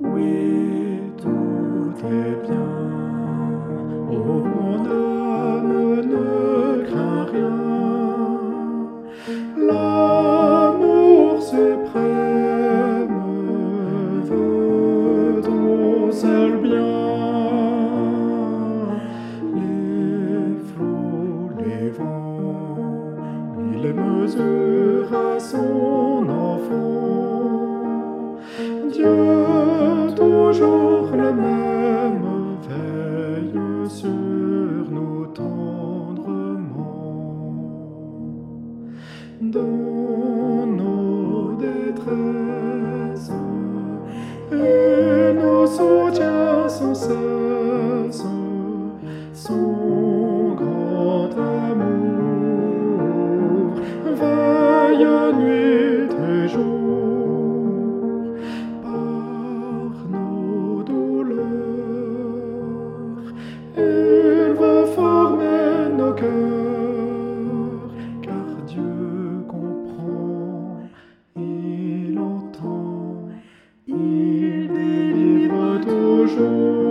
we do toujours le même veille sur nous tendrement. Dans nos détresses car Dieu comprend, il entend, il délivre toujours.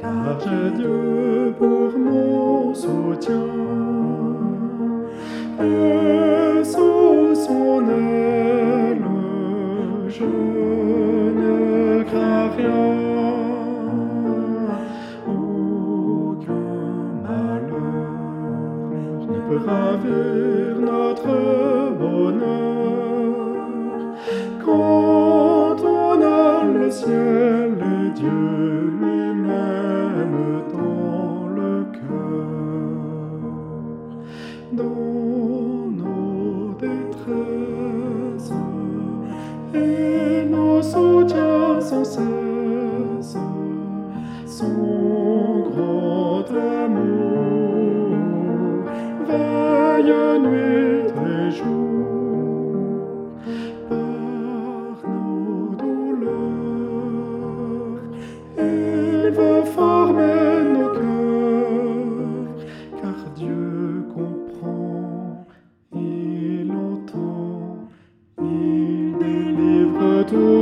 Car j'ai Dieu pour mon soutien. Et sous son aile, je ne crains rien. Aucun malheur ne peut ravir notre bonheur. Quand on a le ciel nos soutiens sans cesse, son grand amour veille nuit et jour par nos douleurs. Il veut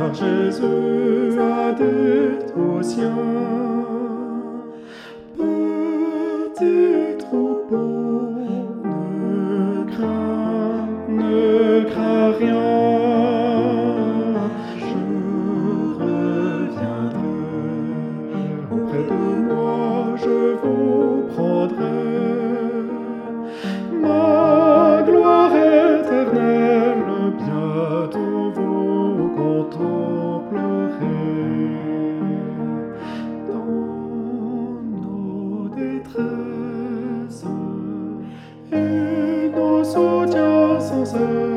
car Jésus a dit aux siens, petit So.